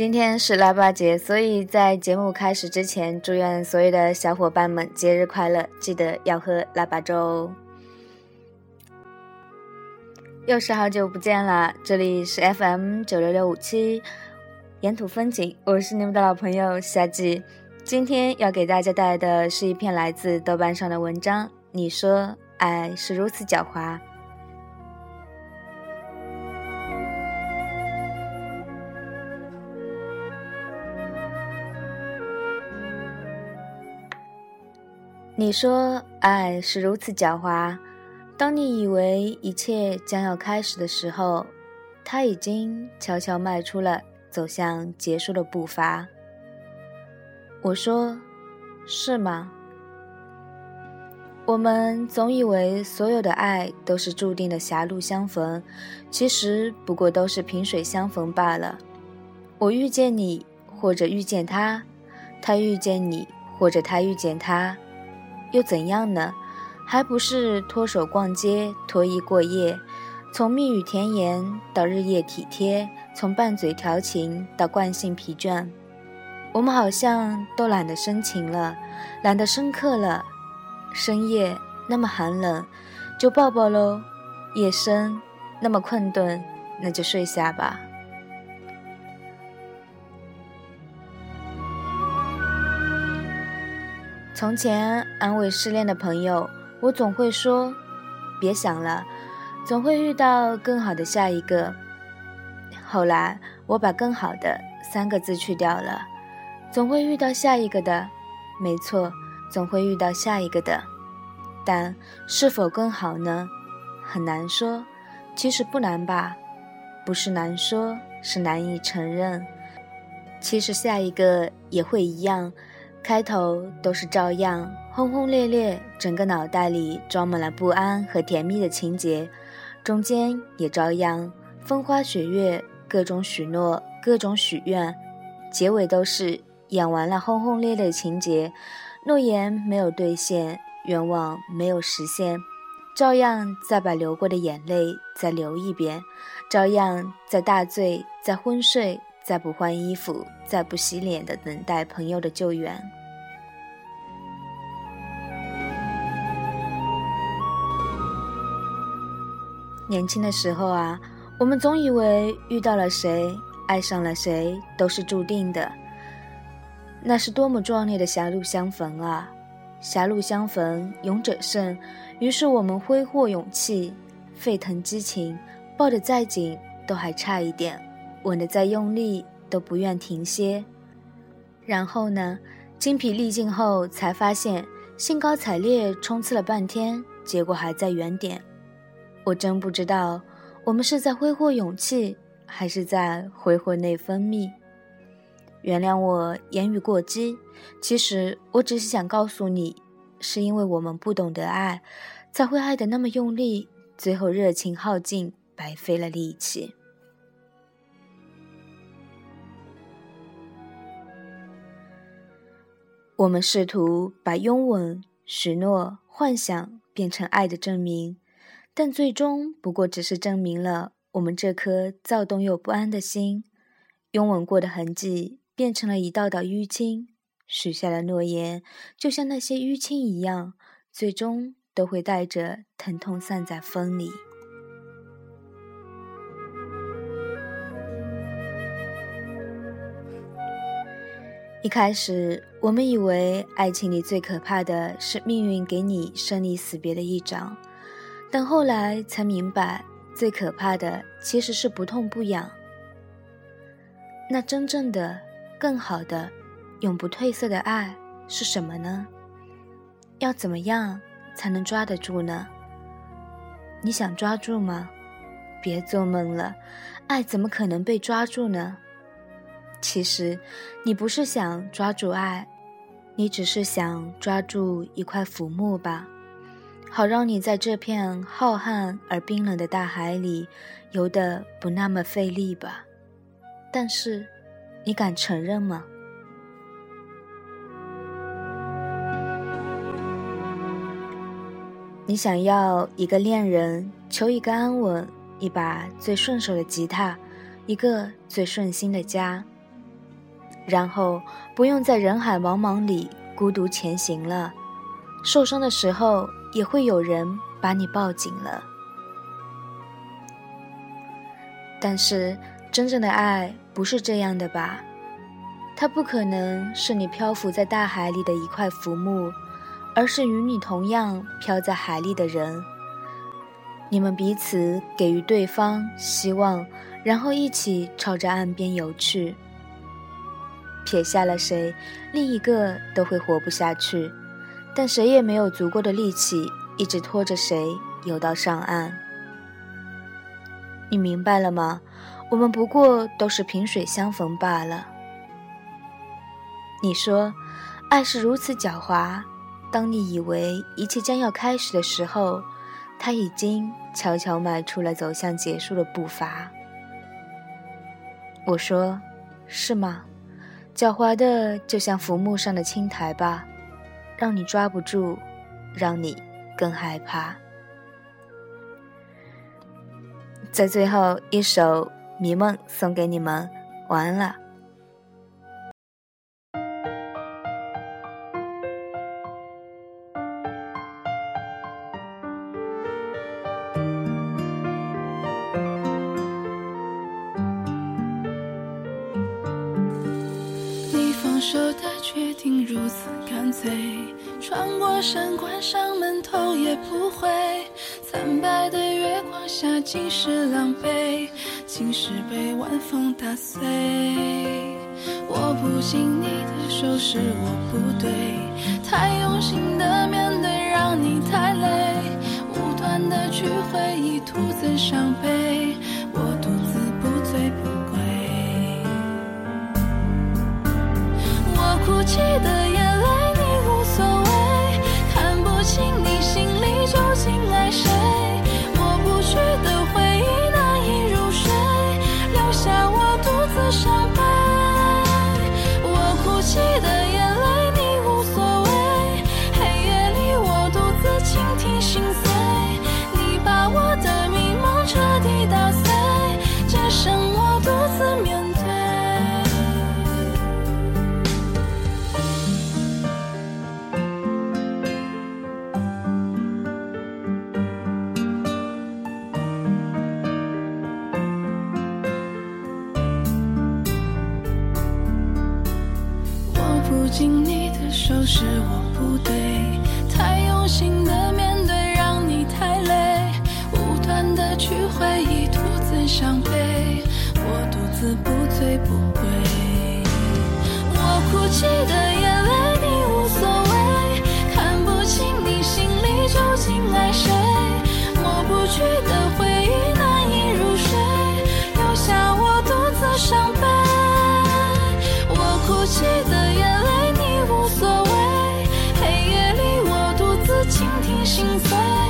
今天是腊八节，所以在节目开始之前，祝愿所有的小伙伴们节日快乐！记得要喝腊八粥哦。又是好久不见了，这里是 FM 九六六五七，沿途风景，我是你们的老朋友夏季。今天要给大家带来的是一篇来自豆瓣上的文章。你说，爱是如此狡猾。你说爱是如此狡猾，当你以为一切将要开始的时候，它已经悄悄迈出了走向结束的步伐。我说，是吗？我们总以为所有的爱都是注定的狭路相逢，其实不过都是萍水相逢罢了。我遇见你，或者遇见他；他遇见你，或者他遇见他。又怎样呢？还不是脱手逛街，脱衣过夜，从蜜语甜言到日夜体贴，从拌嘴调情到惯性疲倦，我们好像都懒得深情了，懒得深刻了。深夜那么寒冷，就抱抱喽；夜深那么困顿，那就睡下吧。从前安慰失恋的朋友，我总会说：“别想了，总会遇到更好的下一个。”后来我把“更好的”三个字去掉了，总会遇到下一个的。没错，总会遇到下一个的。但是否更好呢？很难说。其实不难吧？不是难说，是难以承认。其实下一个也会一样。开头都是照样轰轰烈烈，整个脑袋里装满了不安和甜蜜的情节，中间也照样风花雪月，各种许诺，各种许愿，结尾都是演完了轰轰烈烈的情节，诺言没有兑现，愿望没有实现，照样再把流过的眼泪再流一遍，照样在大醉，在昏睡。再不换衣服，再不洗脸的等待朋友的救援。年轻的时候啊，我们总以为遇到了谁，爱上了谁都是注定的。那是多么壮烈的狭路相逢啊！狭路相逢，勇者胜。于是我们挥霍勇气，沸腾激情，抱得再紧都还差一点。吻得再用力都不愿停歇，然后呢？精疲力尽后才发现，兴高采烈冲刺了半天，结果还在原点。我真不知道，我们是在挥霍勇气，还是在挥霍内分泌？原谅我言语过激，其实我只是想告诉你，是因为我们不懂得爱，才会爱得那么用力，最后热情耗尽，白费了力气。我们试图把拥吻、许诺、幻想变成爱的证明，但最终不过只是证明了我们这颗躁动又不安的心。拥吻过的痕迹变成了一道道淤青，许下的诺言就像那些淤青一样，最终都会带着疼痛散在风里。一开始，我们以为爱情里最可怕的是命运给你生离死别的一掌，但后来才明白，最可怕的其实是不痛不痒。那真正的、更好的、永不褪色的爱是什么呢？要怎么样才能抓得住呢？你想抓住吗？别做梦了，爱怎么可能被抓住呢？其实，你不是想抓住爱，你只是想抓住一块浮木吧，好让你在这片浩瀚而冰冷的大海里游得不那么费力吧。但是，你敢承认吗？你想要一个恋人，求一个安稳，一把最顺手的吉他，一个最顺心的家。然后不用在人海茫茫里孤独前行了。受伤的时候，也会有人把你抱紧了。但是，真正的爱不是这样的吧？它不可能是你漂浮在大海里的一块浮木，而是与你同样漂在海里的人。你们彼此给予对方希望，然后一起朝着岸边游去。撇下了谁，另一个都会活不下去，但谁也没有足够的力气一直拖着谁游到上岸。你明白了吗？我们不过都是萍水相逢罢了。你说，爱是如此狡猾。当你以为一切将要开始的时候，他已经悄悄迈出了走向结束的步伐。我说，是吗？狡猾的，就像浮木上的青苔吧，让你抓不住，让你更害怕。在最后一首《迷梦》送给你们，晚安了。干脆，穿过山关上门，头也不回。惨白的月光下，尽是狼狈，青石被晚风打碎。握不紧你的手是我不对，太用心的面对让你太累，无端的去回忆，徒增伤悲。我独自不醉不归。我。哭泣的紧你的手是我不对，太用心的面对让你太累，无端的去回忆徒增伤悲，我独自不醉不归。我哭泣的眼泪心碎。